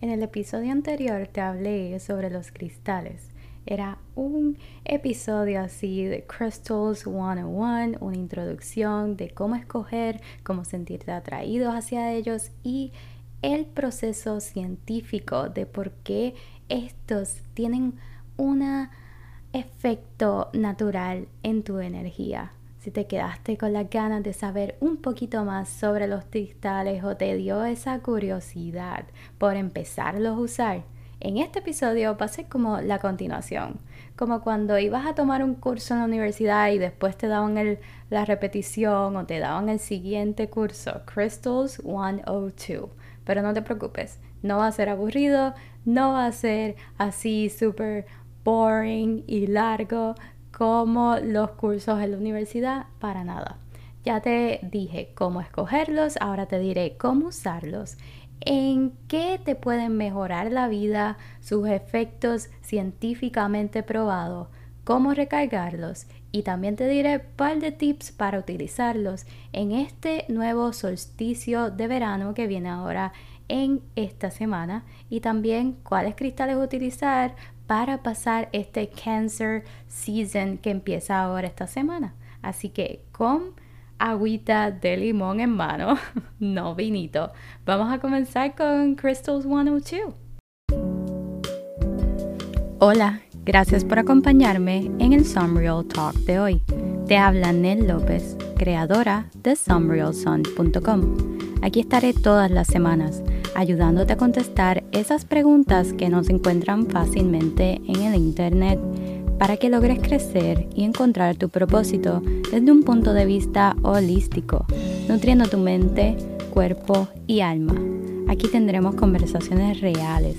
En el episodio anterior te hablé sobre los cristales. Era un episodio así de Crystals 101, una introducción de cómo escoger, cómo sentirte atraído hacia ellos y el proceso científico de por qué estos tienen un efecto natural en tu energía. Si te quedaste con las ganas de saber un poquito más sobre los cristales o te dio esa curiosidad por empezarlos a usar, en este episodio va a ser como la continuación, como cuando ibas a tomar un curso en la universidad y después te daban la repetición o te daban el siguiente curso, Crystals 102. Pero no te preocupes, no va a ser aburrido, no va a ser así súper boring y largo, como los cursos en la universidad, para nada. Ya te dije cómo escogerlos, ahora te diré cómo usarlos, en qué te pueden mejorar la vida, sus efectos científicamente probados, cómo recargarlos. Y también te diré un par de tips para utilizarlos en este nuevo solsticio de verano que viene ahora en esta semana. Y también cuáles cristales utilizar para pasar este Cancer Season que empieza ahora esta semana. Así que con agüita de limón en mano, no vinito, vamos a comenzar con Crystals 102. Hola, gracias por acompañarme en el Sunreal Talk de hoy. Te habla Nel López, creadora de sunrealsun.com. Aquí estaré todas las semanas ayudándote a contestar esas preguntas que no se encuentran fácilmente en el Internet para que logres crecer y encontrar tu propósito desde un punto de vista holístico, nutriendo tu mente, cuerpo y alma. Aquí tendremos conversaciones reales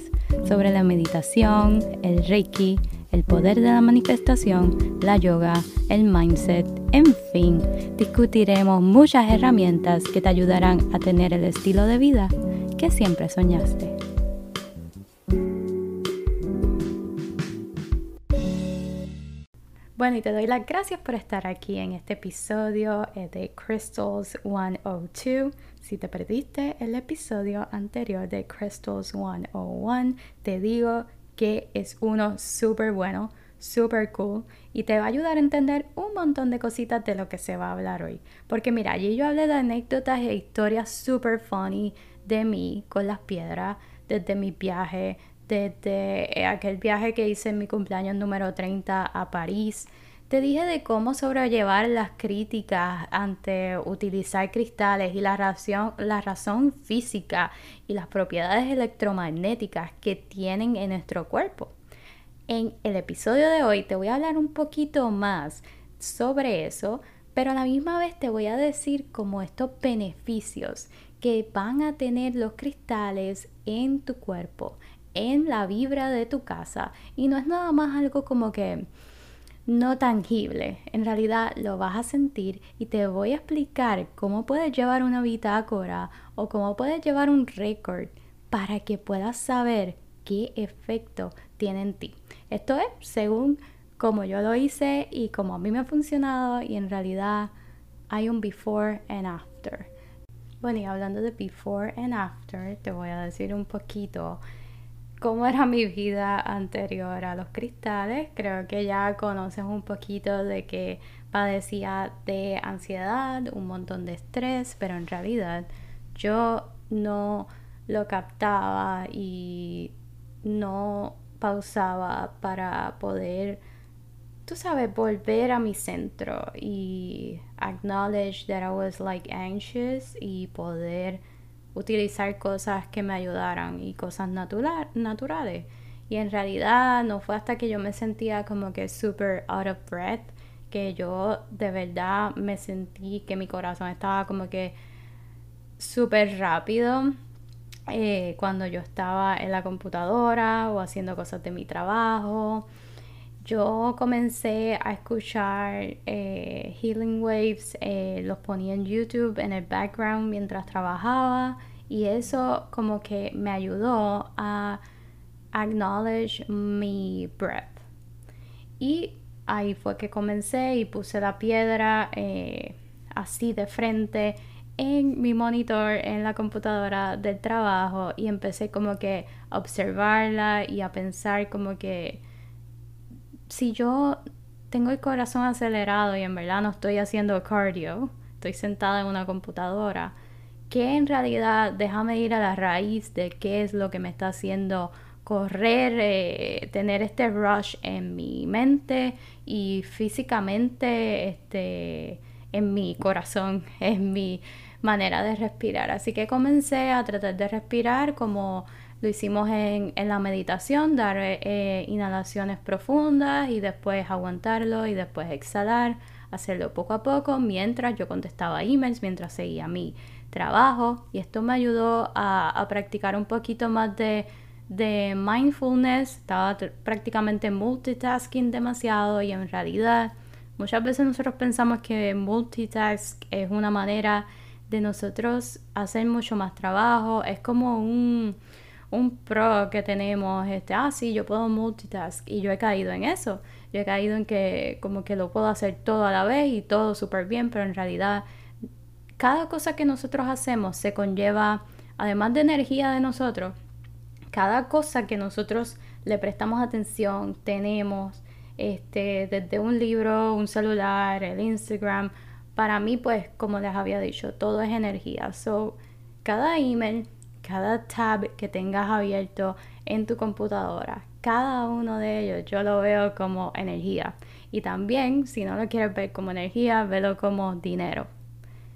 sobre la meditación, el reiki, el poder de la manifestación, la yoga, el mindset, en fin, discutiremos muchas herramientas que te ayudarán a tener el estilo de vida que siempre soñaste. Bueno, y te doy las gracias por estar aquí en este episodio eh, de Crystals 102. Si te perdiste el episodio anterior de Crystals 101, te digo que es uno súper bueno, súper cool y te va a ayudar a entender un montón de cositas de lo que se va a hablar hoy. Porque mira, allí yo hablé de anécdotas e historias súper funny de mí con las piedras, desde mi viaje, desde aquel viaje que hice en mi cumpleaños número 30 a París. Te dije de cómo sobrellevar las críticas ante utilizar cristales y la razón, la razón física y las propiedades electromagnéticas que tienen en nuestro cuerpo. En el episodio de hoy te voy a hablar un poquito más sobre eso, pero a la misma vez te voy a decir cómo estos beneficios que van a tener los cristales en tu cuerpo, en la vibra de tu casa. Y no es nada más algo como que no tangible. En realidad lo vas a sentir y te voy a explicar cómo puedes llevar una bitácora o cómo puedes llevar un récord para que puedas saber qué efecto tiene en ti. Esto es según como yo lo hice y como a mí me ha funcionado y en realidad hay un before and after. Bueno, y hablando de before and after, te voy a decir un poquito cómo era mi vida anterior a los cristales. Creo que ya conoces un poquito de que padecía de ansiedad, un montón de estrés, pero en realidad yo no lo captaba y no pausaba para poder tú sabes, volver a mi centro y acknowledge that I was like anxious y poder utilizar cosas que me ayudaran y cosas naturales. Y en realidad no fue hasta que yo me sentía como que super out of breath que yo de verdad me sentí que mi corazón estaba como que súper rápido eh, cuando yo estaba en la computadora o haciendo cosas de mi trabajo yo comencé a escuchar eh, Healing Waves, eh, los ponía en YouTube en el background mientras trabajaba y eso como que me ayudó a acknowledge mi breath. Y ahí fue que comencé y puse la piedra eh, así de frente en mi monitor en la computadora del trabajo y empecé como que a observarla y a pensar como que si yo tengo el corazón acelerado y en verdad no estoy haciendo cardio, estoy sentada en una computadora, ¿qué en realidad déjame ir a la raíz de qué es lo que me está haciendo correr, eh, tener este rush en mi mente y físicamente este, en mi corazón, en mi manera de respirar. Así que comencé a tratar de respirar como lo hicimos en, la meditación, dar eh, inhalaciones profundas y después aguantarlo y después exhalar, hacerlo poco a poco mientras yo contestaba emails, mientras seguía mi trabajo. Y esto me ayudó a, practicar un poquito más de, de mindfulness, estaba prácticamente multitasking demasiado y en realidad muchas veces nosotros pensamos que multitask es una manera de nosotros hacer mucho más trabajo, es como un un pro que tenemos, este, ah, sí, yo puedo multitask y yo he caído en eso. Yo he caído en que como que lo puedo hacer todo a la vez y todo súper bien, pero en realidad cada cosa que nosotros hacemos se conlleva, además de energía de nosotros, cada cosa que nosotros le prestamos atención, tenemos, este, desde un libro, un celular, el Instagram, para mí pues como les había dicho, todo es energía. So, cada email cada tab que tengas abierto en tu computadora, cada uno de ellos yo lo veo como energía. Y también, si no lo quieres ver como energía, velo como dinero,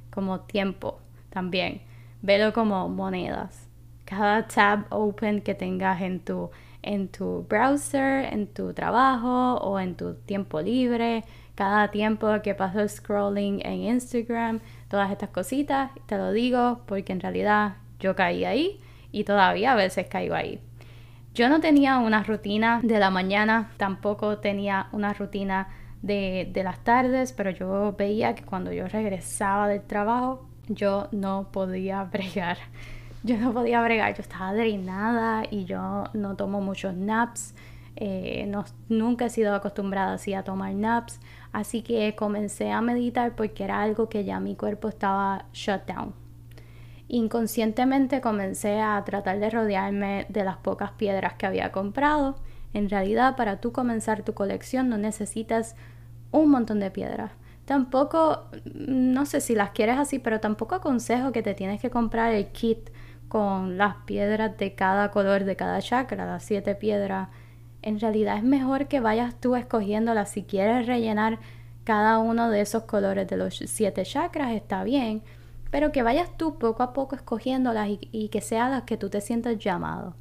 como tiempo también. Velo como monedas. Cada tab open que tengas en tu, en tu browser, en tu trabajo o en tu tiempo libre, cada tiempo que paso scrolling en Instagram, todas estas cositas, te lo digo porque en realidad yo caí ahí y todavía a veces caigo ahí. Yo no tenía una rutina de la mañana, tampoco tenía una rutina de, las tardes, pero yo veía que cuando yo regresaba del trabajo, yo no podía bregar. Yo no podía bregar, yo estaba drenada y yo no tomo muchos naps. Eh, no, nunca he sido acostumbrada así a tomar naps, así que comencé a meditar porque era algo que ya mi cuerpo estaba shut down. Inconscientemente comencé a tratar de rodearme de las pocas piedras que había comprado. En realidad, para tú comenzar tu colección no necesitas un montón de piedras. Tampoco, no sé si las quieres así, pero tampoco aconsejo que te tienes que comprar el kit con las piedras de cada color de cada chakra, las siete piedras. En realidad es mejor que vayas tú escogiéndolas. Si quieres rellenar cada uno de esos colores de los siete chakras, está bien pero que vayas tú poco a poco escogiéndolas y, que sean las que tú te sientas llamado.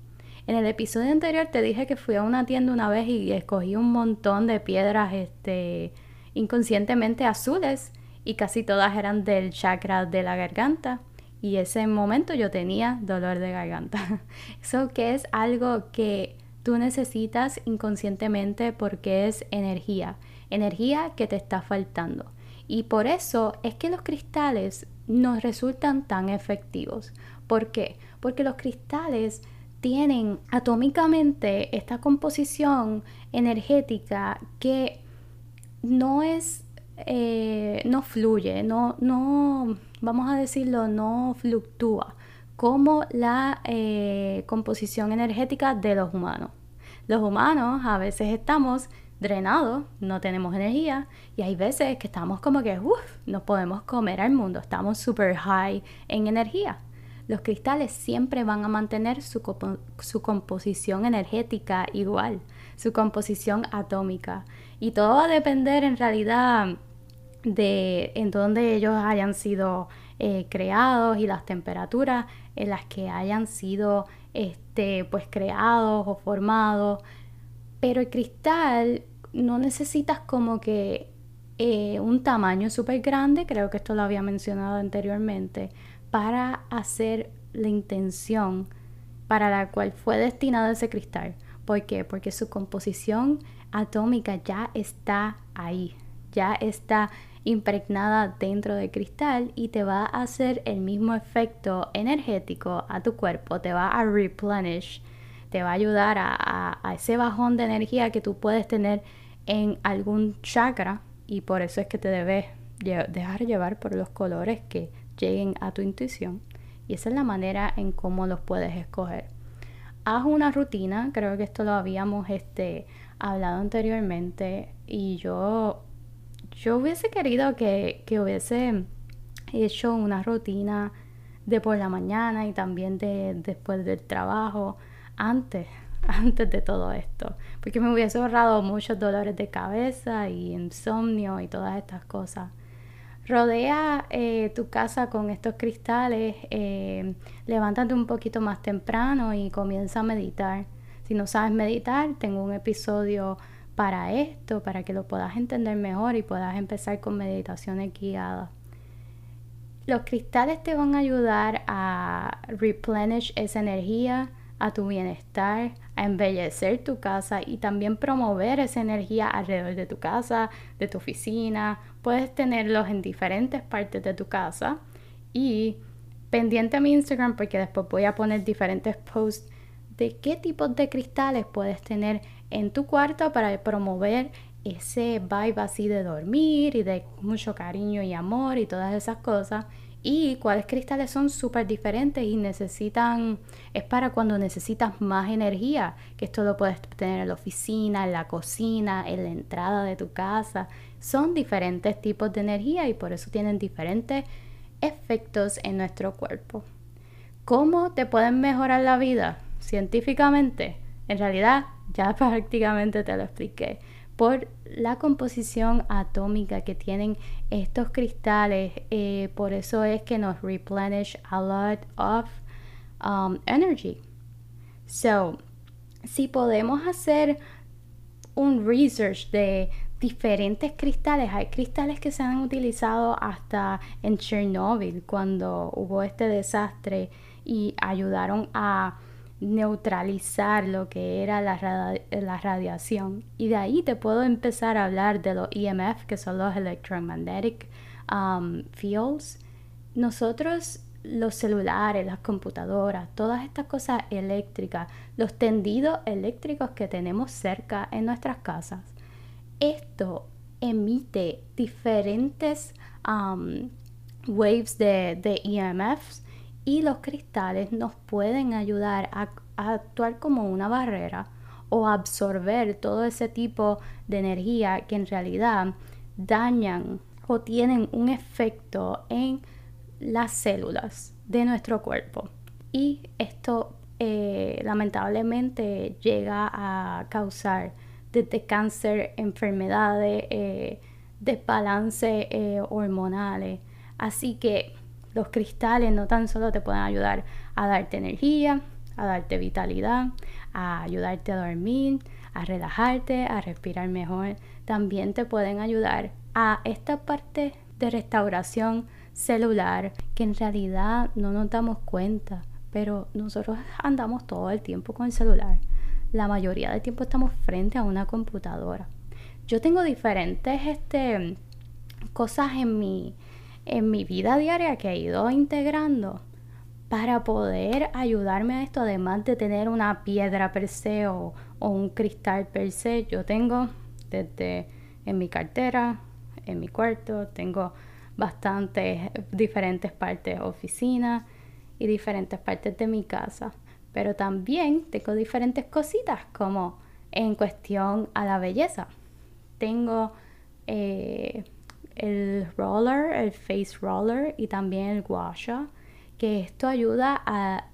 En el episodio anterior te dije que fui a una tienda una vez y escogí un montón de piedras este, inconscientemente azules y casi todas eran del chakra de la garganta y ese momento yo tenía dolor de garganta. Eso que es algo que tú necesitas inconscientemente porque es energía, energía que te está faltando. Y por eso es que los cristales nos resultan tan efectivos. ¿Por qué? Porque los cristales tienen atómicamente esta composición energética que no es, eh, no fluye, no, no, vamos a decirlo, no fluctúa como la eh, composición energética de los humanos. Los humanos a veces estamos drenados, no tenemos energía y hay veces que estamos como que, uff, no podemos comer al mundo, estamos super high en energía. Los cristales siempre van a mantener su, su composición energética igual, su composición atómica. Y todo va a depender en realidad de en dónde ellos hayan sido eh, creados y las temperaturas en las que hayan sido este, pues creados o formados. Pero el cristal no necesitas como que eh, un tamaño súper grande, creo que esto lo había mencionado anteriormente, para hacer la intención para la cual fue destinado ese cristal. ¿Por qué? Porque su composición atómica ya está ahí, ya está impregnada dentro del cristal y te va a hacer el mismo efecto energético a tu cuerpo, te va a replenish, te va a ayudar a, a ese bajón de energía que tú puedes tener en algún chakra y por eso es que te debes dejar llevar por los colores que lleguen a tu intuición. Y esa es la manera en cómo los puedes escoger. Haz una rutina, creo que esto lo habíamos este, hablado anteriormente y yo, yo hubiese querido que, que hubiese hecho una rutina de por la mañana y también de después del trabajo, antes, antes de todo esto, porque me hubiese ahorrado muchos dolores de cabeza y insomnio y todas estas cosas. Rodea eh, tu casa con estos cristales, eh, levántate un poquito más temprano y comienza a meditar. Si no sabes meditar, tengo un episodio para esto, para que lo puedas entender mejor y puedas empezar con meditaciones guiadas. Los cristales te van a ayudar a replenish esa energía, a tu bienestar, a embellecer tu casa y también promover esa energía alrededor de tu casa, de tu oficina. Puedes tenerlos en diferentes partes de tu casa y pendiente a mi Instagram porque después voy a poner diferentes posts de qué tipos de cristales puedes tener en tu cuarto para promover ese vibe así de dormir y de mucho cariño y amor y todas esas cosas. Y cuáles cristales son súper diferentes y necesitan, es para cuando necesitas más energía, que esto lo puedes tener en la oficina, en la cocina, en la entrada de tu casa. Son diferentes tipos de energía y por eso tienen diferentes efectos en nuestro cuerpo. ¿Cómo te pueden mejorar la vida científicamente? En realidad, ya prácticamente te lo expliqué por la composición atómica que tienen estos cristales. Eh, por eso es que nos replenish a lot of um, energy. So, si podemos hacer un research de diferentes cristales, hay cristales que se han utilizado hasta en Chernobyl cuando hubo este desastre y ayudaron a neutralizar lo que era la, radiación. Y de ahí te puedo empezar a hablar de los EMF, que son los electromagnetic um, fields. Nosotros, los celulares, las computadoras, todas estas cosas eléctricas, los tendidos eléctricos que tenemos cerca en nuestras casas, esto emite diferentes um, waves de, de EMFs y los cristales nos pueden ayudar a, actuar como una barrera o absorber todo ese tipo de energía que en realidad dañan o tienen un efecto en las células de nuestro cuerpo. Y esto eh, lamentablemente llega a causar desde cáncer, enfermedades, eh, desbalance eh, hormonales. Así que los cristales no tan solo te pueden ayudar a darte energía, a darte vitalidad, a ayudarte a dormir, a relajarte, a respirar mejor. También te pueden ayudar a esta parte de restauración celular que en realidad no nos damos cuenta, pero nosotros andamos todo el tiempo con el celular. La mayoría del tiempo estamos frente a una computadora. Yo tengo diferentes este, cosas en mi, en mi vida diaria que he ido integrando para poder ayudarme a esto, además de tener una piedra per se o, un cristal per se, yo tengo desde en mi cartera, en mi cuarto, tengo bastantes diferentes partes, oficinas y diferentes partes de mi casa. Pero también tengo diferentes cositas como en cuestión a la belleza. Tengo eh, el roller, el face roller y también el guasha, que esto ayuda a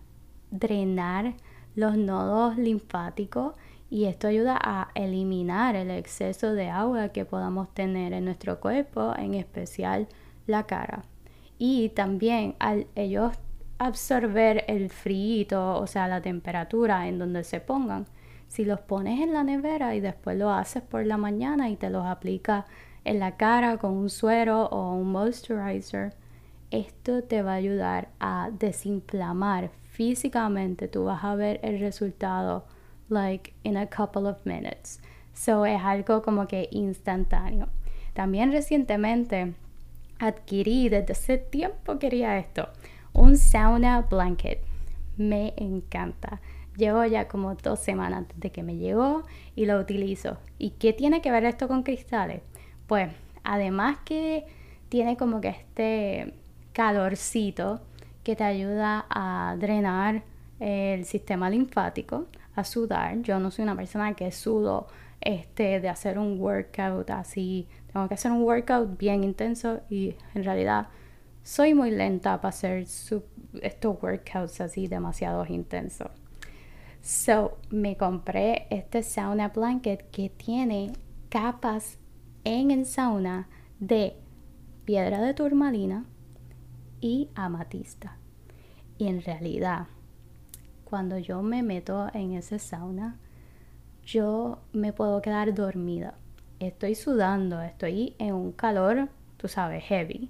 drenar los nodos linfáticos y esto ayuda a eliminar el exceso de agua que podamos tener en nuestro cuerpo, en especial la cara. Y también al ellos absorber el frío, o sea, la temperatura en donde se pongan, si los pones en la nevera y después lo haces por la mañana y te los aplicas en la cara con un suero o un moisturizer, esto te va a ayudar a desinflamar físicamente. Tú vas a ver el resultado like in a couple of minutes. So es algo como que instantáneo. También recientemente adquirí, desde hace tiempo quería esto, un sauna blanket. Me encanta. Llevo ya como dos semanas desde que me llegó y lo utilizo. ¿Y qué tiene que ver esto con cristales? Pues además que tiene como que este calorcito que te ayuda a drenar el sistema linfático, a sudar. Yo no soy una persona que sudo este, de hacer un workout así. Tengo que hacer un workout bien intenso y en realidad soy muy lenta para hacer estos workouts así demasiado intensos. So, me compré este sauna blanket que tiene capas en el sauna de piedra de turmalina, y amatista. Y en realidad, cuando yo me meto en ese sauna, yo me puedo quedar dormida. Estoy sudando, estoy en un calor, tú sabes, heavy.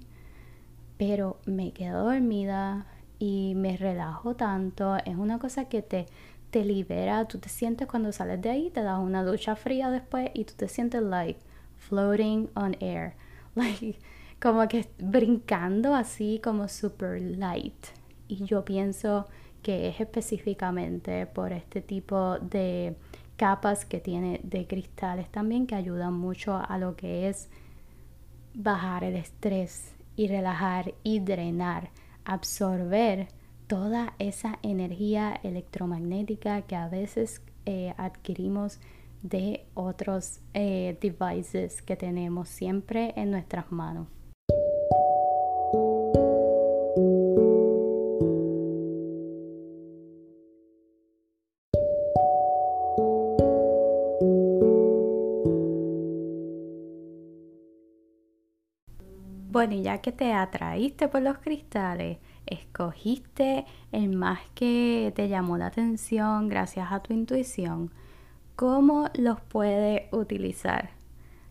Pero me quedo dormida y me relajo tanto. Es una cosa que te, te libera. Tú te sientes cuando sales de ahí, te das una ducha fría después y tú te sientes like floating on air. Like como que brincando así como super light. Y yo pienso que es específicamente por este tipo de capas que tiene de cristales también que ayudan mucho a lo que es bajar el estrés y relajar y drenar, absorber toda esa energía electromagnética que a veces eh, adquirimos de otros eh, devices que tenemos siempre en nuestras manos. Bueno, y ya que te atraíste por los cristales, escogiste el más que te llamó la atención gracias a tu intuición, ¿cómo los puedes utilizar?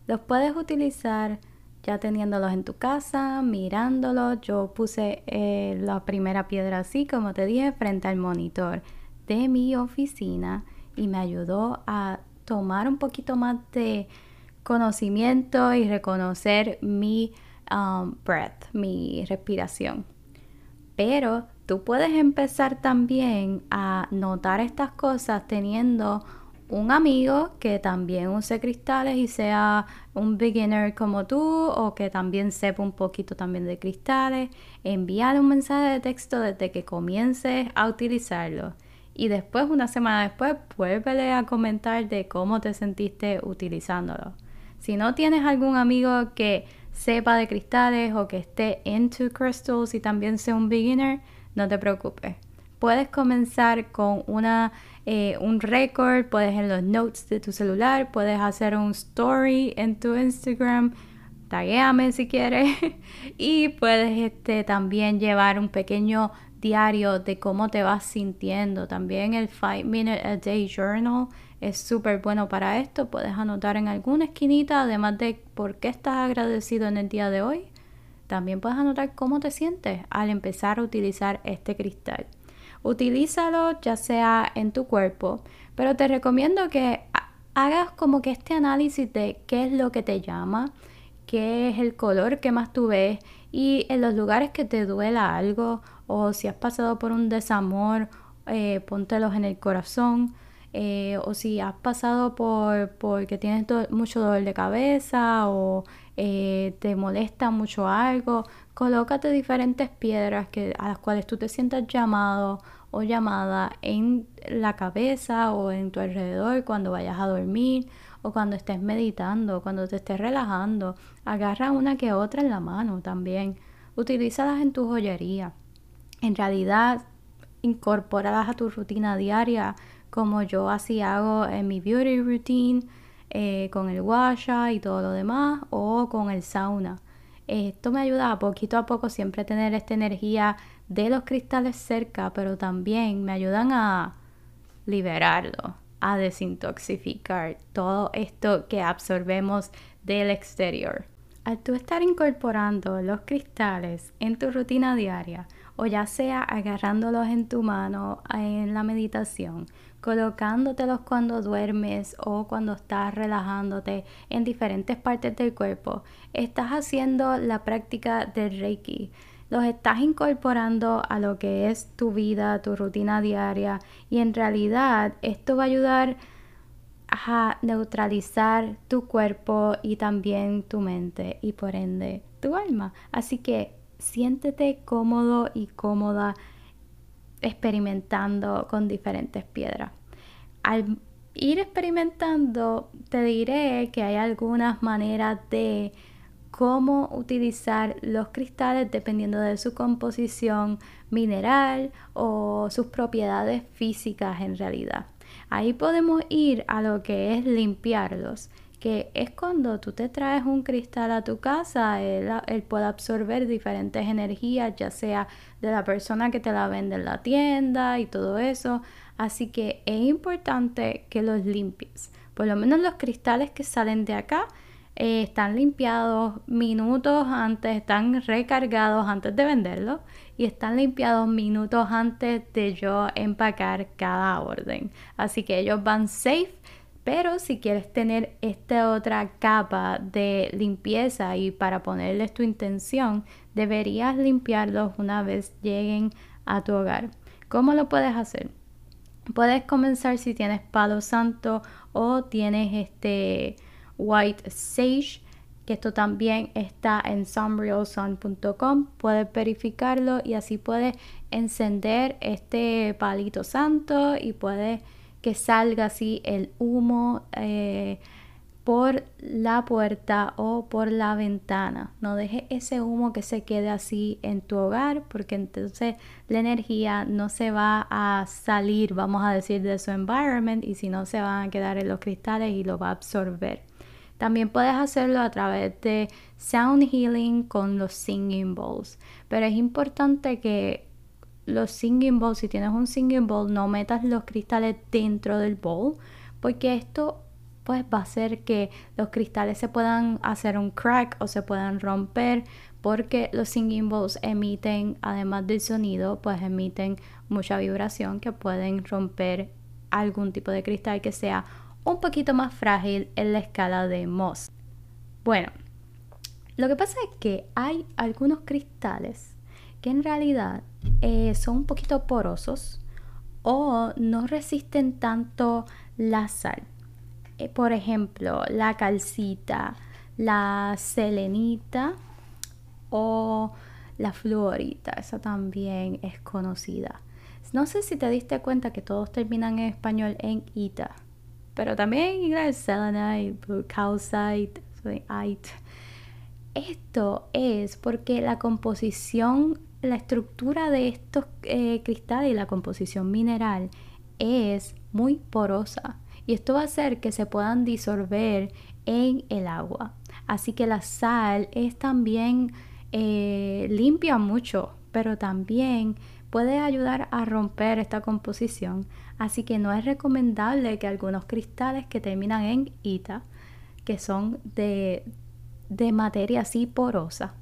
Los puedes utilizar ya teniéndolos en tu casa, mirándolos. Yo puse eh, la primera piedra así, como te dije, frente al monitor de mi oficina y me ayudó a tomar un poquito más de conocimiento y reconocer mi um, breath, mi respiración. Pero tú puedes empezar también a notar estas cosas teniendo un amigo que también use cristales y sea un beginner como tú o que también sepa un poquito también de cristales, envíale un mensaje de texto desde que comiences a utilizarlo y después una semana después vuélvele a comentar de cómo te sentiste utilizándolo. Si no tienes algún amigo que sepa de cristales o que esté into crystals y también sea un beginner, no te preocupes. Puedes comenzar con una, eh, un record, puedes en los notes de tu celular, puedes hacer un story en tu Instagram, taguéame si quieres y puedes este, también llevar un pequeño diario de cómo te vas sintiendo. También el 5 Minute a Day Journal es súper bueno para esto. Puedes anotar en alguna esquinita, además de por qué estás agradecido en el día de hoy. También puedes anotar cómo te sientes al empezar a utilizar este cristal. Utilízalo ya sea en tu cuerpo, pero te recomiendo que hagas como que este análisis de qué es lo que te llama, qué es el color que más tú ves y en los lugares que te duela algo o si has pasado por un desamor, eh, póntelos en el corazón eh, o si has pasado por porque tienes mucho dolor de cabeza o eh, te molesta mucho algo, colócate diferentes piedras que, a las cuales tú te sientas llamado o llamada en la cabeza o en tu alrededor cuando vayas a dormir o cuando estés meditando, cuando te estés relajando. Agarra una que otra en la mano también. Utilízalas en tu joyería. En realidad, incorporadas a tu rutina diaria como yo así hago en mi beauty routine, eh, con el washa y todo lo demás, o con el sauna. Esto me ayuda a poquito a poco siempre tener esta energía de los cristales cerca, pero también me ayudan a liberarlo, a desintoxicar todo esto que absorbemos del exterior. Al tú estar incorporando los cristales en tu rutina diaria, o ya sea agarrándolos en tu mano en la meditación, colocándotelos cuando duermes o cuando estás relajándote en diferentes partes del cuerpo, estás haciendo la práctica del Reiki. Los estás incorporando a lo que es tu vida, tu rutina diaria y en realidad esto va a ayudar a neutralizar tu cuerpo y también tu mente y por ende tu alma. Así que siéntete cómodo y cómoda experimentando con diferentes piedras. Al ir experimentando, te diré que hay algunas maneras de cómo utilizar los cristales dependiendo de su composición mineral o sus propiedades físicas en realidad. Ahí podemos ir a lo que es limpiarlos que es cuando tú te traes un cristal a tu casa, él, puede absorber diferentes energías, ya sea de la persona que te la vende en la tienda y todo eso. Así que es importante que los limpies. Por lo menos los cristales que salen de acá eh, están limpiados minutos antes, están recargados antes de venderlos y están limpiados minutos antes de yo empacar cada orden. Así que ellos van safe pero si quieres tener esta otra capa de limpieza y para ponerles tu intención, deberías limpiarlos una vez lleguen a tu hogar. ¿Cómo lo puedes hacer? Puedes comenzar si tienes palo santo o tienes este white sage, que esto también está en sunrealsun.com. Puedes verificarlo y así puedes encender este palito santo y puedes que salga así el humo eh, por la puerta o por la ventana. No deje ese humo que se quede así en tu hogar porque entonces la energía no se va a salir, vamos a decir, de su environment y si no se van a quedar en los cristales y lo va a absorber. También puedes hacerlo a través de sound healing con los singing bowls, pero es importante que los singing bowls, si tienes un singing bowl, no metas los cristales dentro del bowl, porque esto pues va a hacer que los cristales se puedan hacer un crack o se puedan romper, porque los singing bowls emiten, además del sonido, pues emiten mucha vibración que pueden romper algún tipo de cristal que sea un poquito más frágil en la escala de Moss. Bueno, lo que pasa es que hay algunos cristales que en realidad eh, son un poquito porosos o no resisten tanto la sal. Eh, por ejemplo, la calcita, la selenita o la fluorita, esa también es conocida. No sé si te diste cuenta que todos terminan en español en ita, pero también en inglés selenite, calcite, Esto es porque la composición la estructura de estos eh, cristales y la composición mineral es muy porosa y esto va a hacer que se puedan disolver en el agua. Así que la sal es también eh, limpia mucho, pero también puede ayudar a romper esta composición. Así que no es recomendable que algunos cristales que terminan en ita, que son de, de materia así porosa,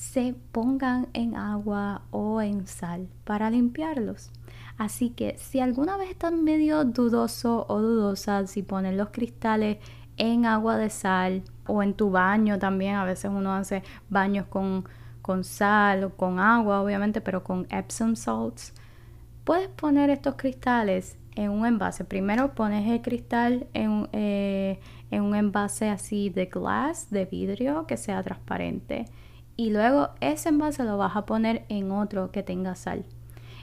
se pongan en agua o en sal para limpiarlos. Así que si alguna vez están medio dudoso o dudosa si ponen los cristales en agua de sal o en tu baño también, a veces uno hace baños con, con sal o con agua obviamente, pero con Epsom salts, puedes poner estos cristales en un envase. Primero pones el cristal en, eh, en un envase así de glass, de vidrio, que sea transparente y luego ese envase lo vas a poner en otro que tenga sal.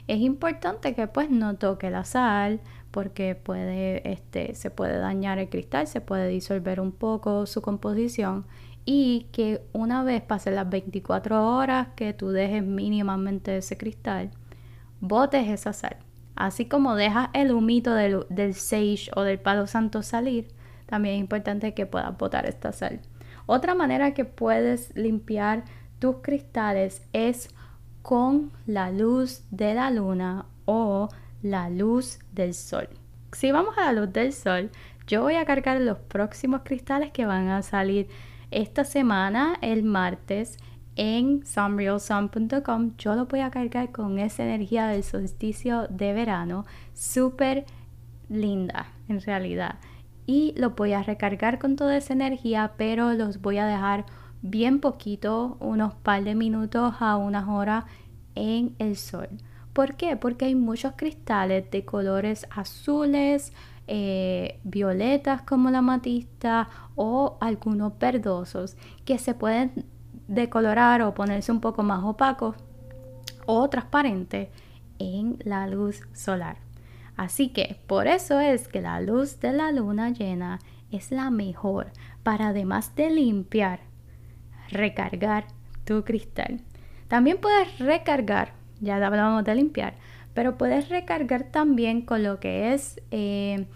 Es importante que pues no toque la sal porque puede, este, se puede dañar el cristal, se puede disolver un poco su composición y que una vez pasen las 24 horas que tú dejes mínimamente ese cristal, botes esa sal. Así como dejas el humito del, del sage o del palo santo salir, también es importante que puedas botar esta sal. Otra manera que puedes limpiar tus cristales es con la luz de la luna o la luz del sol. Si vamos a la luz del sol, yo voy a cargar los próximos cristales que van a salir esta semana, el martes, en sunrealsun.com. Yo lo voy a cargar con esa energía del solsticio de verano, súper linda en realidad. Y lo voy a recargar con toda esa energía, pero los voy a dejar bien poquito, unos par de minutos a unas horas en el sol. ¿Por qué? Porque hay muchos cristales de colores azules, eh, violetas como la matista o algunos verdosos que se pueden decolorar o ponerse un poco más opaco o transparente en la luz solar. Así que por eso es que la luz de la luna llena es la mejor para además de limpiar, recargar tu cristal. También puedes recargar, ya hablamos de limpiar, pero puedes recargar también con lo que es eh,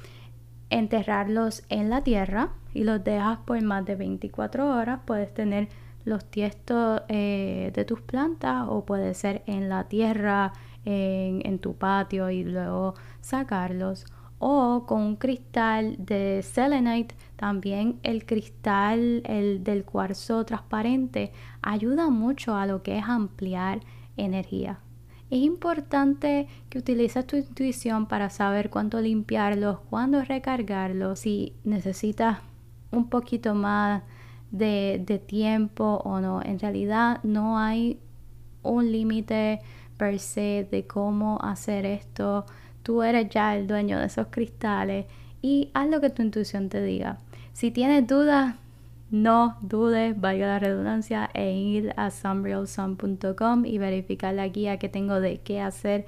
enterrarlos en la tierra y los dejas por más de 24 horas. Puedes tener los tiestos eh, de tus plantas o puede ser en la tierra, en, en tu patio y luego sacarlos o con un cristal de selenite, también el cristal el del cuarzo transparente ayuda mucho a lo que es ampliar energía. Es importante que utilices tu intuición para saber cuánto limpiarlos, cuándo recargarlos, si necesitas un poquito más de, de tiempo o no. En realidad no hay un límite per se de cómo hacer esto Tú eres ya el dueño de esos cristales y haz lo que tu intuición te diga. Si tienes dudas, no dudes, valga la redundancia, en ir a sunrealsun.com y verificar la guía que tengo de qué hacer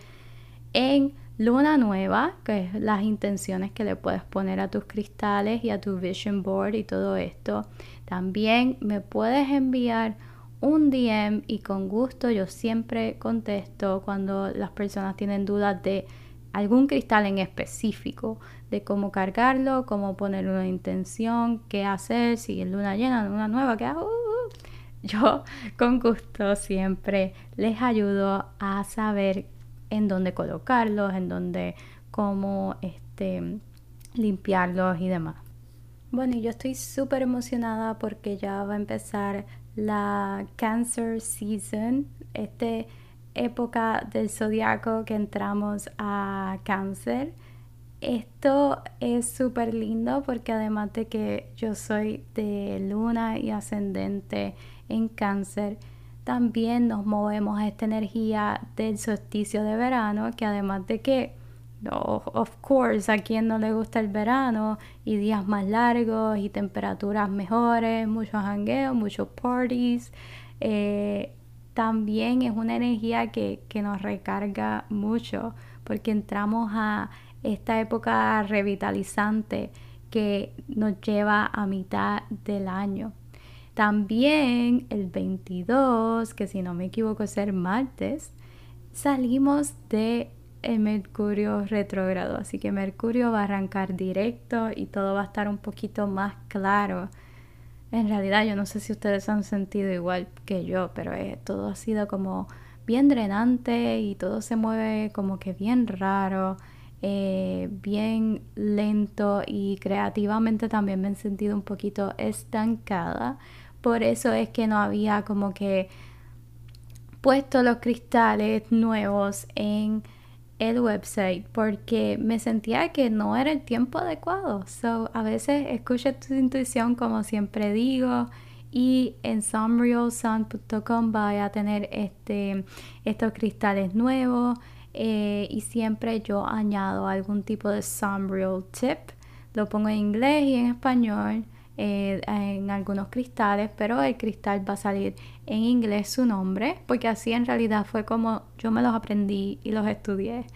en luna nueva, que es las intenciones que le puedes poner a tus cristales y a tu vision board y todo esto. También me puedes enviar un DM y con gusto yo siempre contesto cuando las personas tienen dudas de algún cristal en específico de cómo cargarlo, cómo poner una intención, qué hacer, si es luna llena, luna nueva, qué hago. Yo con gusto siempre les ayudo a saber en dónde colocarlos, en dónde, cómo este, limpiarlos y demás. Bueno, y yo estoy súper emocionada porque ya va a empezar la Cancer Season. Este época del zodiaco que entramos a cáncer. Esto es súper lindo porque además de que yo soy de luna y ascendente en cáncer, también nos movemos a esta energía del solsticio de verano, que además de que, of course, a quien no le gusta el verano y días más largos y temperaturas mejores, muchos hangueos, muchos parties, eh, también es una energía que, nos recarga mucho porque entramos a esta época revitalizante que nos lleva a mitad del año. También el 22, que si no me equivoco es el martes, salimos de Mercurio retrógrado, así que Mercurio va a arrancar directo y todo va a estar un poquito más claro en realidad yo no sé si ustedes han sentido igual que yo, pero eh, todo ha sido como bien drenante y todo se mueve como que bien raro, eh, bien lento y creativamente también me he sentido un poquito estancada. Por eso es que no había como que puesto los cristales nuevos en el website porque me sentía que no era el tiempo adecuado. So, a veces escucha tu intuición como siempre digo y en sunrealsun.com vaya a tener este, estos cristales nuevos eh, y siempre yo añado algún tipo de sunreal tip. Lo pongo en inglés y en español eh, en algunos cristales, pero el cristal va a salir en inglés su nombre, porque así en realidad fue como yo me los aprendí y los estudié.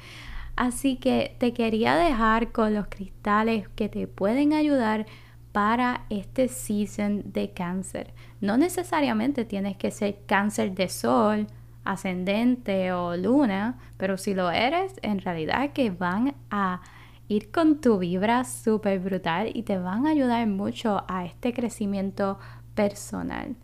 Así que te quería dejar con los cristales que te pueden ayudar para este season de cáncer. No necesariamente tienes que ser cáncer de sol, ascendente o luna, pero si lo eres, en realidad que van a ir con tu vibra súper brutal y te van a ayudar mucho a este crecimiento personal.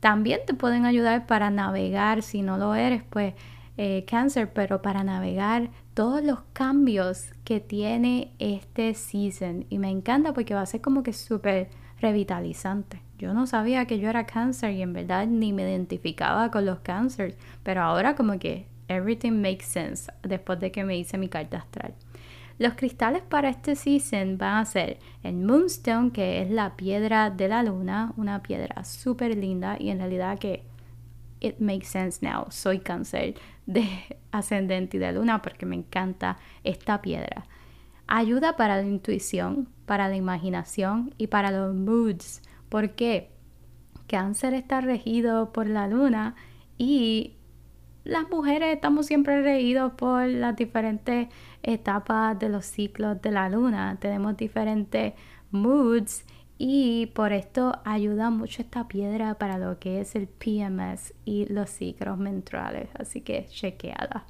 También te pueden ayudar para navegar, si no lo eres, pues eh, cáncer, pero para navegar todos los cambios que tiene este season. Y me encanta porque va a ser como que súper revitalizante. Yo no sabía que yo era cáncer y en verdad ni me identificaba con los cánceres, pero ahora como que everything makes sense después de que me hice mi carta astral. Los cristales para este season van a ser el Moonstone, que es la piedra de la luna, una piedra súper linda y en realidad que it makes sense now. Soy cáncer de ascendente y de luna porque me encanta esta piedra. Ayuda para la intuición, para la imaginación y para los moods. ¿Por qué? Cáncer está regido por la luna y las mujeres estamos siempre regidos por las diferentes etapas de los ciclos de la luna. Tenemos diferentes moods y por esto ayuda mucho esta piedra para lo que es el PMS y los ciclos menstruales. Así que chequeala.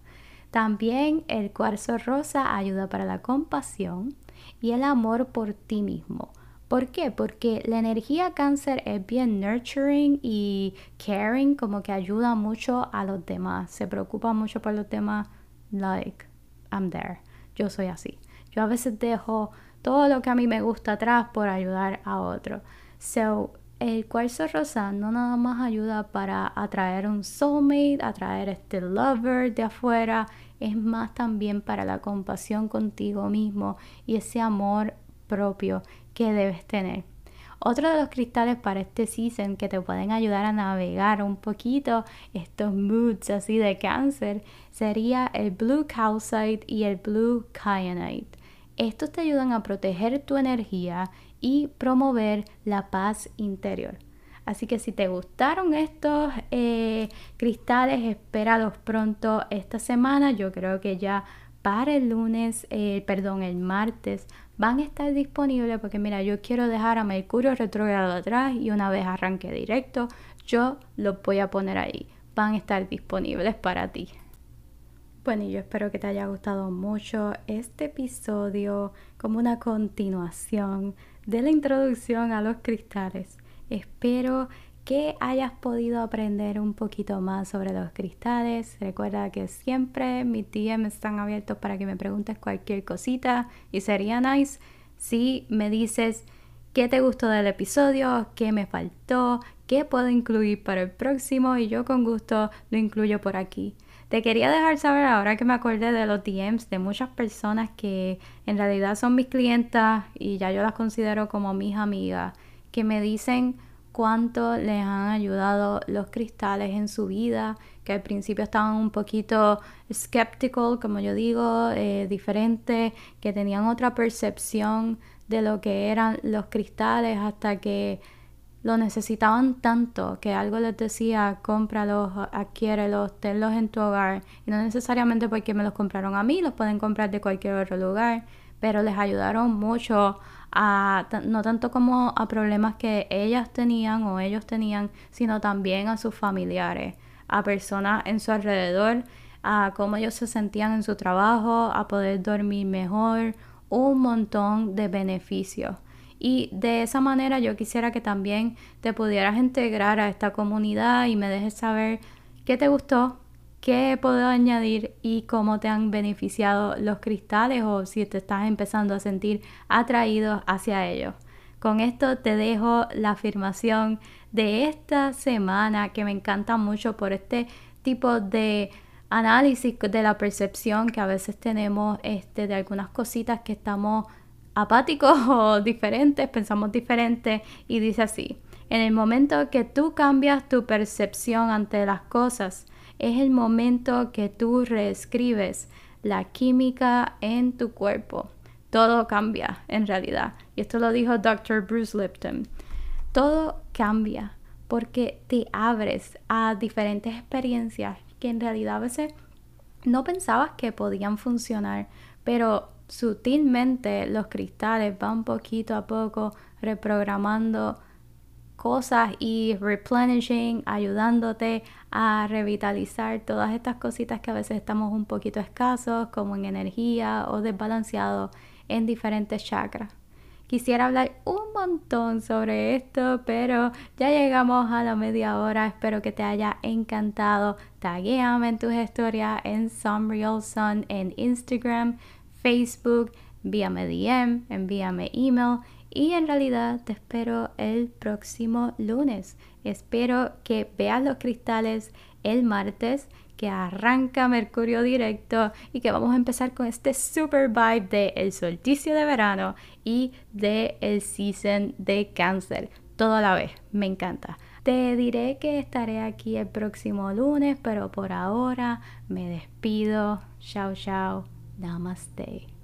También el cuarzo rosa ayuda para la compasión y el amor por ti mismo. ¿Por qué? Porque la energía cáncer es bien nurturing y caring, como que ayuda mucho a los demás. Se preocupa mucho por los demás. Like, I'm there. Yo soy así. Yo a veces dejo todo lo que a mí me gusta atrás por ayudar a otro. So, el cuarzo rosa no nada más ayuda para atraer un soulmate, atraer este lover de afuera, es más también para la compasión contigo mismo y ese amor propio que debes tener. Otro de los cristales para este season que te pueden ayudar a navegar un poquito estos moods así de cáncer sería el blue calcite y el blue kyanite. Estos te ayudan a proteger tu energía y promover la paz interior. Así que si te gustaron estos eh, cristales, espéralos pronto esta semana. Yo creo que ya para el lunes, eh, perdón, el martes van a estar disponibles porque mira, yo quiero dejar a Mercurio retrogrado atrás y una vez arranque directo, yo los voy a poner ahí. Van a estar disponibles para ti. Bueno, y yo espero que te haya gustado mucho este episodio como una continuación de la introducción a los cristales. Espero que hayas podido aprender un poquito más sobre los cristales. Recuerda que siempre mis DM están abiertos para que me preguntes cualquier cosita y sería nice si me dices qué te gustó del episodio, qué me faltó, qué puedo incluir para el próximo y yo con gusto lo incluyo por aquí. Te quería dejar saber ahora que me acordé de los DMs de muchas personas que en realidad son mis clientas y ya yo las considero como mis amigas, que me dicen cuánto les han ayudado los cristales en su vida, que al principio estaban un poquito skeptical, como yo digo, eh, diferente, que tenían otra percepción de lo que eran los cristales hasta que lo necesitaban tanto que algo les decía, cómpralos, adquiérelos, tenlos en tu hogar. Y no necesariamente porque me los compraron a mí, los pueden comprar de cualquier otro lugar, pero les ayudaron mucho a, no tanto como a problemas que ellas tenían o ellos tenían, sino también a sus familiares, a personas en su alrededor, a cómo ellos se sentían en su trabajo, a poder dormir mejor, un montón de beneficios. Y de esa manera yo quisiera que también te pudieras integrar a esta comunidad y me dejes saber qué te gustó, qué puedo añadir y cómo te han beneficiado los cristales o si te estás empezando a sentir atraído hacia ellos. Con esto te dejo la afirmación de esta semana que me encanta mucho por este tipo de análisis de la percepción que a veces tenemos este, de algunas cositas que estamos apáticos o diferentes, pensamos diferente y dice así, en el momento que tú cambias tu percepción ante las cosas, es el momento que tú reescribes la química en tu cuerpo. Todo cambia en realidad. Y esto lo dijo Dr. Bruce Lipton. Todo cambia porque te abres a diferentes experiencias que en realidad a veces no pensabas que podían funcionar, pero sutilmente los cristales van poquito a poco reprogramando cosas y replenishing, ayudándote a revitalizar todas estas cositas que a veces estamos un poquito escasos, como en energía o desbalanceados en diferentes chakras. Quisiera hablar un montón sobre esto, pero ya llegamos a la media hora. Espero que te haya encantado. Taguéame en tus historias en Some Real Sun en Instagram. Facebook, envíame DM, envíame email y en realidad te espero el próximo lunes. Espero que veas los cristales el martes, que arranca Mercurio directo y que vamos a empezar con este super vibe de el solsticio de verano y de el season de cáncer. Todo a la vez, me encanta. Te diré que estaré aquí el próximo lunes, pero por ahora me despido. Chao, chao. Namaste.